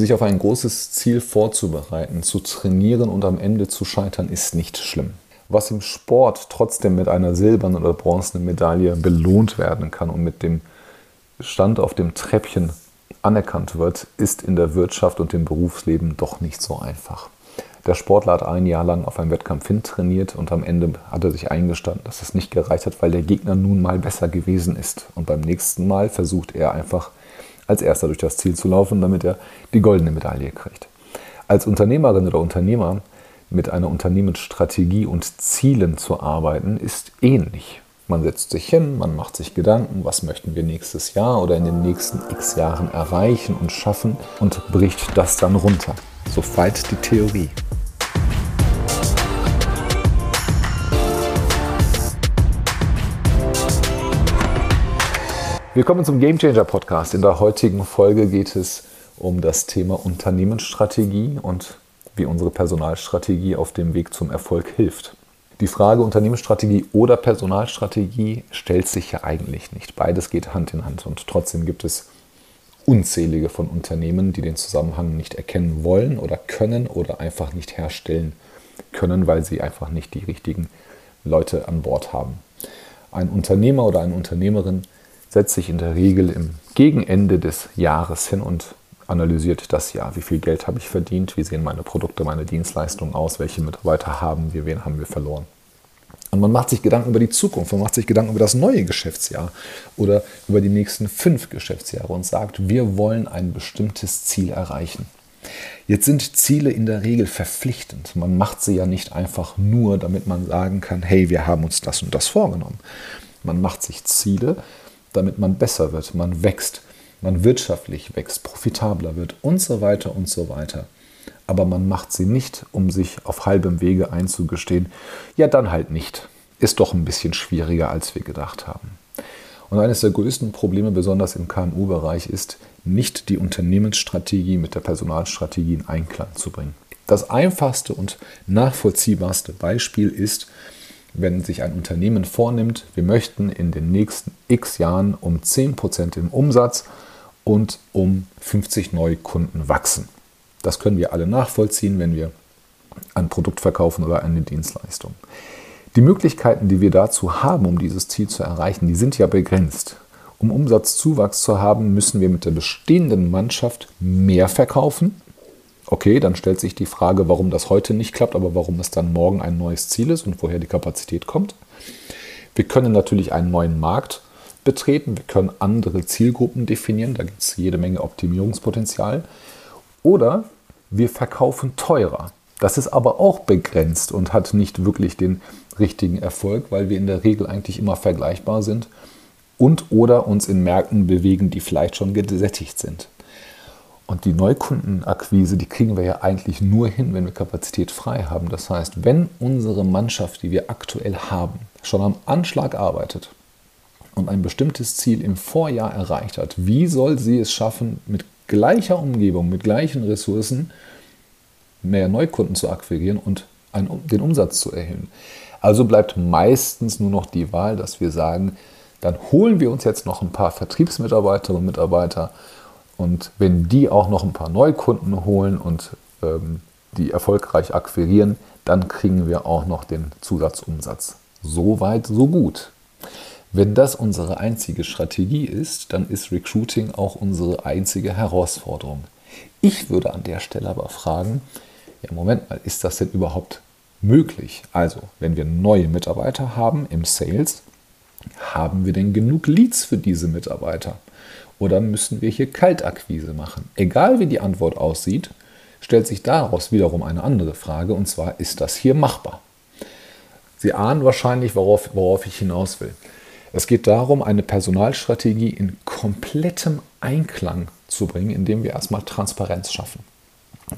Sich auf ein großes Ziel vorzubereiten, zu trainieren und am Ende zu scheitern, ist nicht schlimm. Was im Sport trotzdem mit einer silbernen oder bronzenen Medaille belohnt werden kann und mit dem Stand auf dem Treppchen anerkannt wird, ist in der Wirtschaft und im Berufsleben doch nicht so einfach. Der Sportler hat ein Jahr lang auf einem Wettkampf hin trainiert und am Ende hat er sich eingestanden, dass es nicht gereicht hat, weil der Gegner nun mal besser gewesen ist. Und beim nächsten Mal versucht er einfach als erster durch das Ziel zu laufen, damit er die goldene Medaille kriegt. Als Unternehmerin oder Unternehmer mit einer Unternehmensstrategie und Zielen zu arbeiten, ist ähnlich. Man setzt sich hin, man macht sich Gedanken, was möchten wir nächstes Jahr oder in den nächsten x Jahren erreichen und schaffen und bricht das dann runter. So weit die Theorie. Willkommen zum Game Changer Podcast. In der heutigen Folge geht es um das Thema Unternehmensstrategie und wie unsere Personalstrategie auf dem Weg zum Erfolg hilft. Die Frage Unternehmensstrategie oder Personalstrategie stellt sich ja eigentlich nicht. Beides geht Hand in Hand und trotzdem gibt es unzählige von Unternehmen, die den Zusammenhang nicht erkennen wollen oder können oder einfach nicht herstellen können, weil sie einfach nicht die richtigen Leute an Bord haben. Ein Unternehmer oder eine Unternehmerin setzt sich in der Regel im Gegenende des Jahres hin und analysiert das Jahr. Wie viel Geld habe ich verdient? Wie sehen meine Produkte, meine Dienstleistungen aus? Welche Mitarbeiter haben wir? Wen haben wir verloren? Und man macht sich Gedanken über die Zukunft, man macht sich Gedanken über das neue Geschäftsjahr oder über die nächsten fünf Geschäftsjahre und sagt, wir wollen ein bestimmtes Ziel erreichen. Jetzt sind Ziele in der Regel verpflichtend. Man macht sie ja nicht einfach nur, damit man sagen kann, hey, wir haben uns das und das vorgenommen. Man macht sich Ziele, damit man besser wird, man wächst, man wirtschaftlich wächst, profitabler wird und so weiter und so weiter. Aber man macht sie nicht, um sich auf halbem Wege einzugestehen, ja dann halt nicht. Ist doch ein bisschen schwieriger, als wir gedacht haben. Und eines der größten Probleme, besonders im KMU-Bereich, ist, nicht die Unternehmensstrategie mit der Personalstrategie in Einklang zu bringen. Das einfachste und nachvollziehbarste Beispiel ist, wenn sich ein Unternehmen vornimmt, wir möchten in den nächsten x Jahren um 10% im Umsatz und um 50 neue Kunden wachsen. Das können wir alle nachvollziehen, wenn wir ein Produkt verkaufen oder eine Dienstleistung. Die Möglichkeiten, die wir dazu haben, um dieses Ziel zu erreichen, die sind ja begrenzt. Um Umsatzzuwachs zu haben, müssen wir mit der bestehenden Mannschaft mehr verkaufen. Okay, dann stellt sich die Frage, warum das heute nicht klappt, aber warum es dann morgen ein neues Ziel ist und woher die Kapazität kommt. Wir können natürlich einen neuen Markt betreten, wir können andere Zielgruppen definieren, da gibt es jede Menge Optimierungspotenzial. Oder wir verkaufen teurer. Das ist aber auch begrenzt und hat nicht wirklich den richtigen Erfolg, weil wir in der Regel eigentlich immer vergleichbar sind und oder uns in Märkten bewegen, die vielleicht schon gesättigt sind. Und die Neukundenakquise, die kriegen wir ja eigentlich nur hin, wenn wir Kapazität frei haben. Das heißt, wenn unsere Mannschaft, die wir aktuell haben, schon am Anschlag arbeitet und ein bestimmtes Ziel im Vorjahr erreicht hat, wie soll sie es schaffen, mit gleicher Umgebung, mit gleichen Ressourcen mehr Neukunden zu akquirieren und den Umsatz zu erhöhen. Also bleibt meistens nur noch die Wahl, dass wir sagen, dann holen wir uns jetzt noch ein paar Vertriebsmitarbeiterinnen und Mitarbeiter und wenn die auch noch ein paar Neukunden holen und ähm, die erfolgreich akquirieren, dann kriegen wir auch noch den Zusatzumsatz. So weit, so gut. Wenn das unsere einzige Strategie ist, dann ist Recruiting auch unsere einzige Herausforderung. Ich würde an der Stelle aber fragen, ja Moment mal, ist das denn überhaupt möglich? Also, wenn wir neue Mitarbeiter haben im Sales, haben wir denn genug Leads für diese Mitarbeiter? Oder müssen wir hier Kaltakquise machen? Egal wie die Antwort aussieht, stellt sich daraus wiederum eine andere Frage, und zwar, ist das hier machbar? Sie ahnen wahrscheinlich, worauf, worauf ich hinaus will. Es geht darum, eine Personalstrategie in komplettem Einklang zu bringen, indem wir erstmal Transparenz schaffen.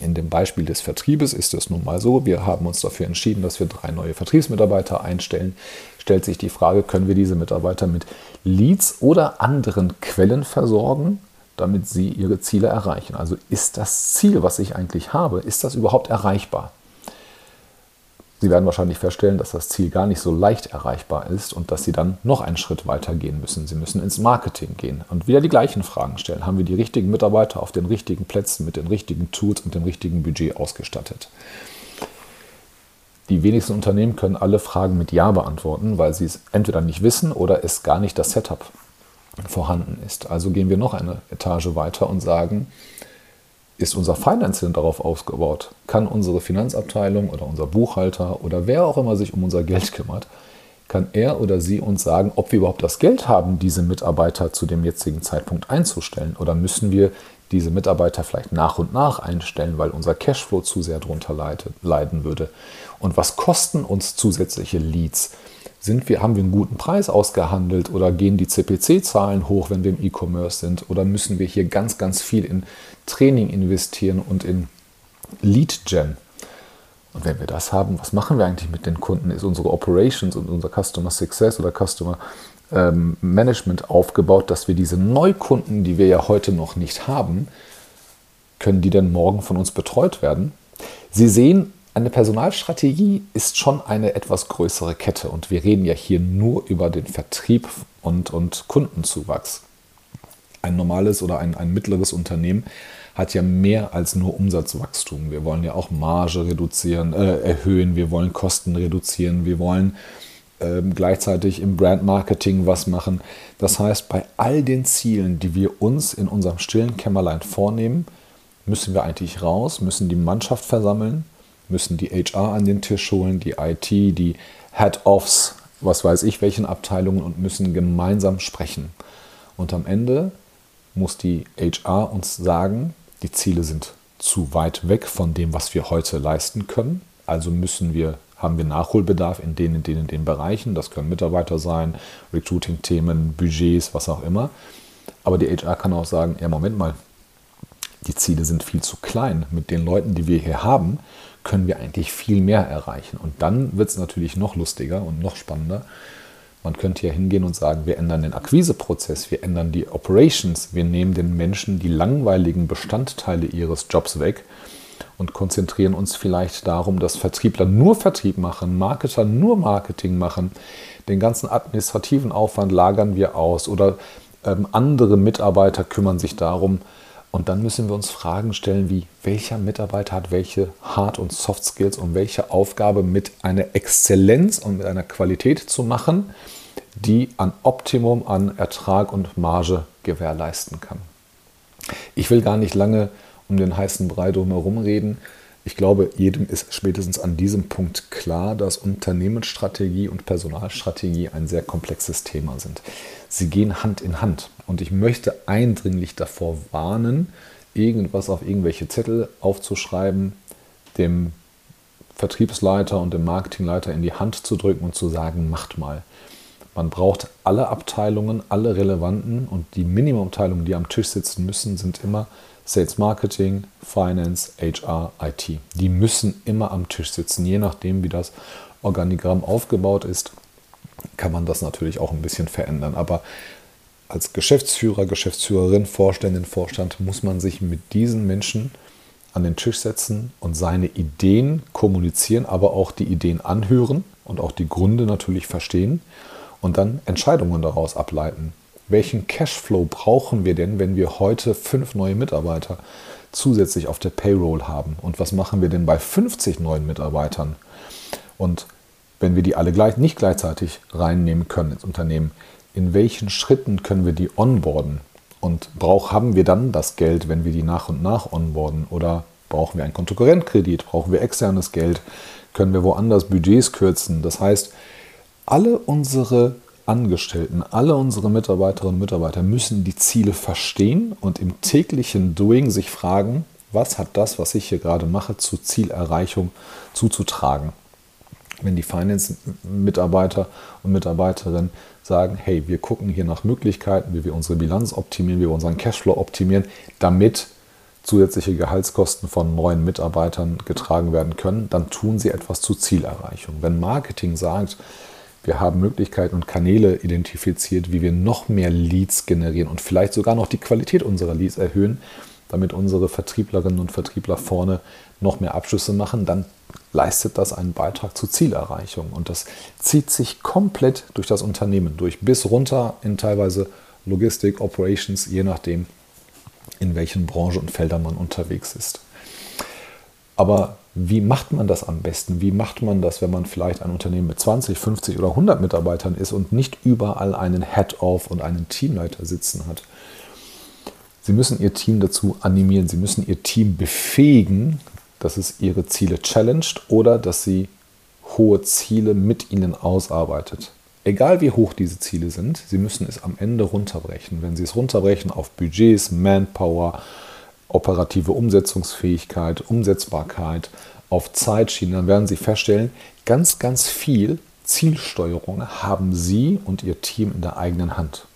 In dem Beispiel des Vertriebes ist es nun mal so, wir haben uns dafür entschieden, dass wir drei neue Vertriebsmitarbeiter einstellen. Stellt sich die Frage, können wir diese Mitarbeiter mit Leads oder anderen Quellen versorgen, damit sie ihre Ziele erreichen? Also ist das Ziel, was ich eigentlich habe, ist das überhaupt erreichbar? Sie werden wahrscheinlich feststellen, dass das Ziel gar nicht so leicht erreichbar ist und dass Sie dann noch einen Schritt weiter gehen müssen. Sie müssen ins Marketing gehen und wieder die gleichen Fragen stellen. Haben wir die richtigen Mitarbeiter auf den richtigen Plätzen mit den richtigen Tools und dem richtigen Budget ausgestattet? Die wenigsten Unternehmen können alle Fragen mit Ja beantworten, weil sie es entweder nicht wissen oder es gar nicht das Setup vorhanden ist. Also gehen wir noch eine Etage weiter und sagen, ist unser Financing darauf ausgebaut? Kann unsere Finanzabteilung oder unser Buchhalter oder wer auch immer sich um unser Geld kümmert, kann er oder sie uns sagen, ob wir überhaupt das Geld haben, diese Mitarbeiter zu dem jetzigen Zeitpunkt einzustellen? Oder müssen wir diese Mitarbeiter vielleicht nach und nach einstellen, weil unser Cashflow zu sehr darunter leiden würde? Und was kosten uns zusätzliche Leads? Sind wir, haben wir einen guten Preis ausgehandelt oder gehen die CPC-Zahlen hoch, wenn wir im E-Commerce sind? Oder müssen wir hier ganz, ganz viel in Training investieren und in Lead-Gen? Und wenn wir das haben, was machen wir eigentlich mit den Kunden? Ist unsere Operations und unser Customer Success oder Customer ähm, Management aufgebaut, dass wir diese Neukunden, die wir ja heute noch nicht haben, können die denn morgen von uns betreut werden? Sie sehen, eine Personalstrategie ist schon eine etwas größere Kette und wir reden ja hier nur über den Vertrieb und, und Kundenzuwachs. Ein normales oder ein, ein mittleres Unternehmen hat ja mehr als nur Umsatzwachstum. Wir wollen ja auch Marge reduzieren, äh, erhöhen, wir wollen Kosten reduzieren, wir wollen äh, gleichzeitig im Brandmarketing was machen. Das heißt, bei all den Zielen, die wir uns in unserem stillen Kämmerlein vornehmen, müssen wir eigentlich raus, müssen die Mannschaft versammeln, müssen die HR an den Tisch holen, die IT, die Head-Offs, was weiß ich, welchen Abteilungen und müssen gemeinsam sprechen. Und am Ende muss die HR uns sagen, die Ziele sind zu weit weg von dem, was wir heute leisten können. Also müssen wir, haben wir Nachholbedarf in den, in den, in den Bereichen. Das können Mitarbeiter sein, Recruiting-Themen, Budgets, was auch immer. Aber die HR kann auch sagen, ja, Moment mal, die Ziele sind viel zu klein. Mit den Leuten, die wir hier haben, können wir eigentlich viel mehr erreichen. Und dann wird es natürlich noch lustiger und noch spannender, man könnte ja hingehen und sagen, wir ändern den Akquiseprozess, wir ändern die Operations, wir nehmen den Menschen die langweiligen Bestandteile ihres Jobs weg und konzentrieren uns vielleicht darum, dass Vertriebler nur Vertrieb machen, Marketer nur Marketing machen, den ganzen administrativen Aufwand lagern wir aus oder ähm, andere Mitarbeiter kümmern sich darum. Und dann müssen wir uns Fragen stellen wie, welcher Mitarbeiter hat welche Hard- und Soft Skills, um welche Aufgabe mit einer Exzellenz und mit einer Qualität zu machen, die ein Optimum an Ertrag und Marge gewährleisten kann. Ich will gar nicht lange um den heißen Brei drumherum reden. Ich glaube, jedem ist spätestens an diesem Punkt klar, dass Unternehmensstrategie und Personalstrategie ein sehr komplexes Thema sind. Sie gehen Hand in Hand. Und ich möchte eindringlich davor warnen, irgendwas auf irgendwelche Zettel aufzuschreiben, dem Vertriebsleiter und dem Marketingleiter in die Hand zu drücken und zu sagen, macht mal. Man braucht alle Abteilungen, alle relevanten und die Minimumabteilungen, die am Tisch sitzen müssen, sind immer Sales Marketing, Finance, HR, IT. Die müssen immer am Tisch sitzen. Je nachdem, wie das Organigramm aufgebaut ist, kann man das natürlich auch ein bisschen verändern. Aber als Geschäftsführer, Geschäftsführerin, Vorständin, Vorstand muss man sich mit diesen Menschen an den Tisch setzen und seine Ideen kommunizieren, aber auch die Ideen anhören und auch die Gründe natürlich verstehen und dann Entscheidungen daraus ableiten. Welchen Cashflow brauchen wir denn, wenn wir heute fünf neue Mitarbeiter zusätzlich auf der Payroll haben? Und was machen wir denn bei 50 neuen Mitarbeitern? Und wenn wir die alle gleich, nicht gleichzeitig reinnehmen können ins Unternehmen, in welchen Schritten können wir die onboarden? Und brauch, haben wir dann das Geld, wenn wir die nach und nach onboarden? Oder brauchen wir einen Kontokorrentkredit? Brauchen wir externes Geld? Können wir woanders Budgets kürzen? Das heißt, alle unsere Angestellten, alle unsere Mitarbeiterinnen und Mitarbeiter müssen die Ziele verstehen und im täglichen Doing sich fragen, was hat das, was ich hier gerade mache, zur Zielerreichung zuzutragen. Wenn die Finance-Mitarbeiter und Mitarbeiterinnen sagen, hey, wir gucken hier nach Möglichkeiten, wie wir unsere Bilanz optimieren, wie wir unseren Cashflow optimieren, damit zusätzliche Gehaltskosten von neuen Mitarbeitern getragen werden können, dann tun sie etwas zur Zielerreichung. Wenn Marketing sagt, wir haben Möglichkeiten und Kanäle identifiziert, wie wir noch mehr Leads generieren und vielleicht sogar noch die Qualität unserer Leads erhöhen, damit unsere Vertrieblerinnen und Vertriebler vorne noch mehr Abschlüsse machen, dann leistet das einen Beitrag zur Zielerreichung. Und das zieht sich komplett durch das Unternehmen durch, bis runter in teilweise Logistik, Operations, je nachdem, in welchen Branchen und Feldern man unterwegs ist. Aber wie macht man das am besten? Wie macht man das, wenn man vielleicht ein Unternehmen mit 20, 50 oder 100 Mitarbeitern ist und nicht überall einen Head-Off und einen Teamleiter sitzen hat? Sie müssen Ihr Team dazu animieren, Sie müssen Ihr Team befähigen, dass es Ihre Ziele challenged oder dass Sie hohe Ziele mit Ihnen ausarbeitet. Egal wie hoch diese Ziele sind, Sie müssen es am Ende runterbrechen. Wenn Sie es runterbrechen auf Budgets, Manpower, operative Umsetzungsfähigkeit, Umsetzbarkeit, auf Zeitschienen, dann werden Sie feststellen, ganz, ganz viel Zielsteuerung haben Sie und Ihr Team in der eigenen Hand.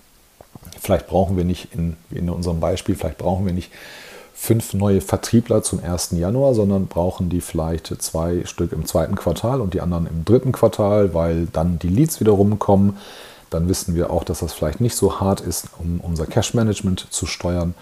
Vielleicht brauchen wir nicht in, in unserem Beispiel, vielleicht brauchen wir nicht fünf neue Vertriebler zum 1. Januar, sondern brauchen die vielleicht zwei Stück im zweiten Quartal und die anderen im dritten Quartal, weil dann die Leads wieder rumkommen. Dann wissen wir auch, dass das vielleicht nicht so hart ist, um unser Cash-Management zu steuern,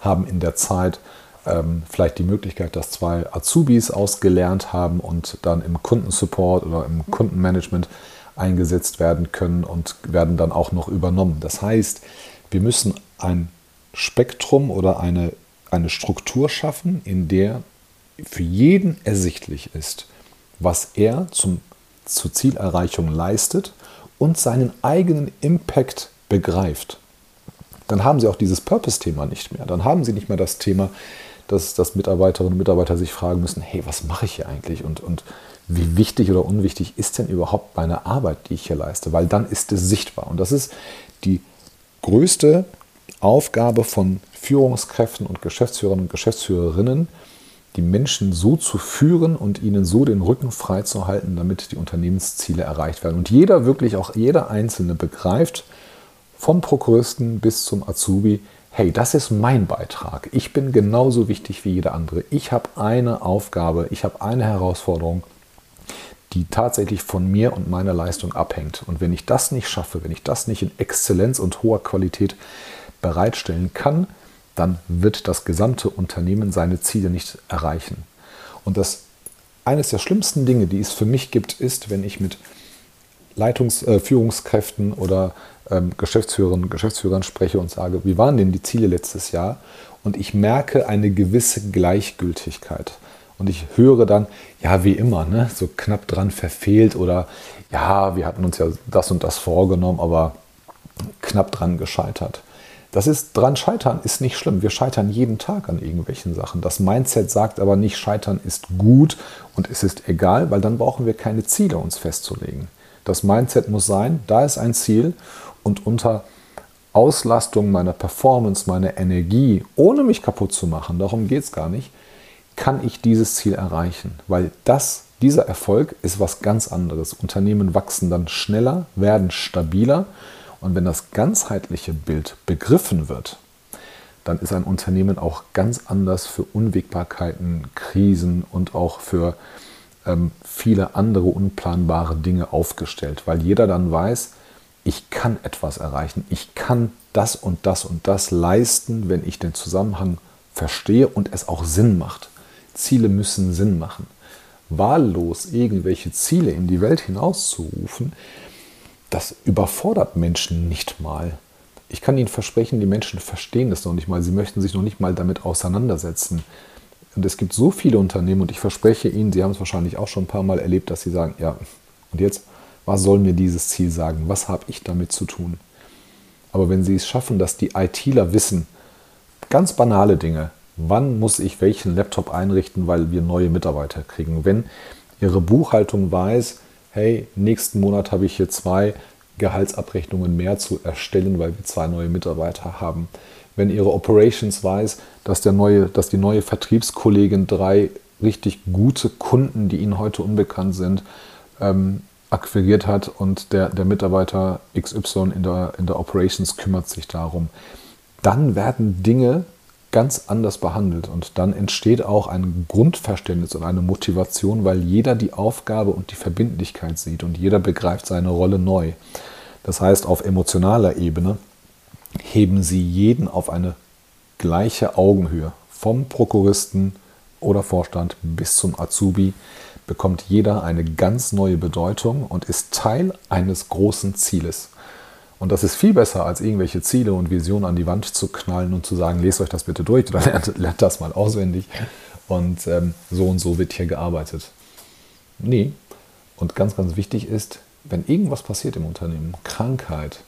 haben in der Zeit ähm, vielleicht die Möglichkeit, dass zwei Azubis ausgelernt haben und dann im Kundensupport oder im Kundenmanagement eingesetzt werden können und werden dann auch noch übernommen. Das heißt, wir müssen ein Spektrum oder eine eine Struktur schaffen, in der für jeden ersichtlich ist, was er zum, zur Zielerreichung leistet und seinen eigenen Impact begreift. Dann haben Sie auch dieses Purpose-Thema nicht mehr. Dann haben Sie nicht mehr das Thema, dass, dass Mitarbeiterinnen und Mitarbeiter sich fragen müssen, hey, was mache ich hier eigentlich und, und wie wichtig oder unwichtig ist denn überhaupt meine Arbeit, die ich hier leiste? Weil dann ist es sichtbar. Und das ist die größte Aufgabe von Führungskräften und Geschäftsführern und Geschäftsführerinnen, die Menschen so zu führen und ihnen so den Rücken frei zu halten, damit die Unternehmensziele erreicht werden. Und jeder, wirklich auch jeder Einzelne begreift, vom Prokuristen bis zum Azubi, hey, das ist mein Beitrag. Ich bin genauso wichtig wie jeder andere. Ich habe eine Aufgabe, ich habe eine Herausforderung, die tatsächlich von mir und meiner Leistung abhängt. Und wenn ich das nicht schaffe, wenn ich das nicht in Exzellenz und hoher Qualität bereitstellen kann, dann wird das gesamte Unternehmen seine Ziele nicht erreichen. Und das eines der schlimmsten Dinge, die es für mich gibt, ist, wenn ich mit Leitungs-, äh, oder ähm, Geschäftsführerinnen, Geschäftsführern spreche und sage, wie waren denn die Ziele letztes Jahr? Und ich merke eine gewisse Gleichgültigkeit. Und ich höre dann, ja, wie immer, ne, so knapp dran verfehlt oder ja, wir hatten uns ja das und das vorgenommen, aber knapp dran gescheitert. Das ist dran scheitern ist nicht schlimm. Wir scheitern jeden Tag an irgendwelchen Sachen. Das Mindset sagt aber nicht, scheitern ist gut und es ist egal, weil dann brauchen wir keine Ziele uns festzulegen. Das Mindset muss sein, da ist ein Ziel und unter Auslastung meiner Performance, meiner Energie, ohne mich kaputt zu machen, darum geht es gar nicht, kann ich dieses Ziel erreichen. Weil das, dieser Erfolg ist was ganz anderes. Unternehmen wachsen dann schneller, werden stabiler und wenn das ganzheitliche Bild begriffen wird, dann ist ein Unternehmen auch ganz anders für Unwägbarkeiten, Krisen und auch für viele andere unplanbare Dinge aufgestellt, weil jeder dann weiß, ich kann etwas erreichen, ich kann das und das und das leisten, wenn ich den Zusammenhang verstehe und es auch Sinn macht. Ziele müssen Sinn machen. Wahllos irgendwelche Ziele in die Welt hinauszurufen, das überfordert Menschen nicht mal. Ich kann Ihnen versprechen, die Menschen verstehen das noch nicht mal. Sie möchten sich noch nicht mal damit auseinandersetzen. Und es gibt so viele Unternehmen und ich verspreche Ihnen, Sie haben es wahrscheinlich auch schon ein paar Mal erlebt, dass Sie sagen, ja, und jetzt, was soll mir dieses Ziel sagen? Was habe ich damit zu tun? Aber wenn Sie es schaffen, dass die ITler wissen, ganz banale Dinge, wann muss ich welchen Laptop einrichten, weil wir neue Mitarbeiter kriegen, wenn Ihre Buchhaltung weiß, hey, nächsten Monat habe ich hier zwei Gehaltsabrechnungen mehr zu erstellen, weil wir zwei neue Mitarbeiter haben. Wenn Ihre Operations weiß, dass, der neue, dass die neue Vertriebskollegin drei richtig gute Kunden, die Ihnen heute unbekannt sind, ähm, akquiriert hat und der, der Mitarbeiter XY in der, in der Operations kümmert sich darum, dann werden Dinge ganz anders behandelt. Und dann entsteht auch ein Grundverständnis und eine Motivation, weil jeder die Aufgabe und die Verbindlichkeit sieht und jeder begreift seine Rolle neu. Das heißt, auf emotionaler Ebene heben sie jeden auf eine gleiche Augenhöhe, vom Prokuristen oder Vorstand bis zum Azubi, bekommt jeder eine ganz neue Bedeutung und ist Teil eines großen Zieles. Und das ist viel besser, als irgendwelche Ziele und Visionen an die Wand zu knallen und zu sagen, lest euch das bitte durch oder lernt, lernt das mal auswendig. Und ähm, so und so wird hier gearbeitet. Nee. Und ganz, ganz wichtig ist, wenn irgendwas passiert im Unternehmen, Krankheit,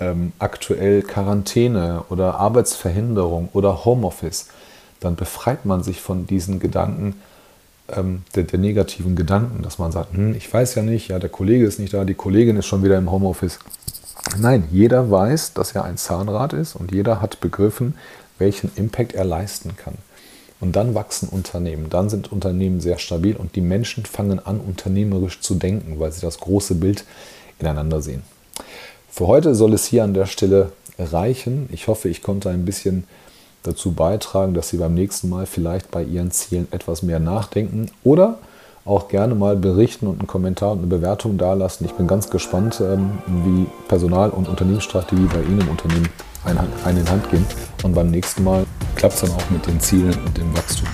ähm, aktuell Quarantäne oder Arbeitsverhinderung oder Homeoffice, dann befreit man sich von diesen Gedanken, ähm, der, der, negativen Gedanken, dass man sagt, hm, ich weiß ja nicht, ja, der Kollege ist nicht da, die Kollegin ist schon wieder im Homeoffice. Nein, jeder weiß, dass er ein Zahnrad ist und jeder hat begriffen, welchen Impact er leisten kann. Und dann wachsen Unternehmen, dann sind Unternehmen sehr stabil und die Menschen fangen an, unternehmerisch zu denken, weil sie das große Bild ineinander sehen. Für heute soll es hier an der Stelle reichen. Ich hoffe, ich konnte ein bisschen dazu beitragen, dass Sie beim nächsten Mal vielleicht bei Ihren Zielen etwas mehr nachdenken oder auch gerne mal berichten und einen Kommentar und eine Bewertung dalassen. Ich bin ganz gespannt, ähm, wie Personal- und Unternehmensstrategie bei Ihnen im Unternehmen ein in Hand gehen. Und beim nächsten Mal klappt es dann auch mit den Zielen und dem Wachstum.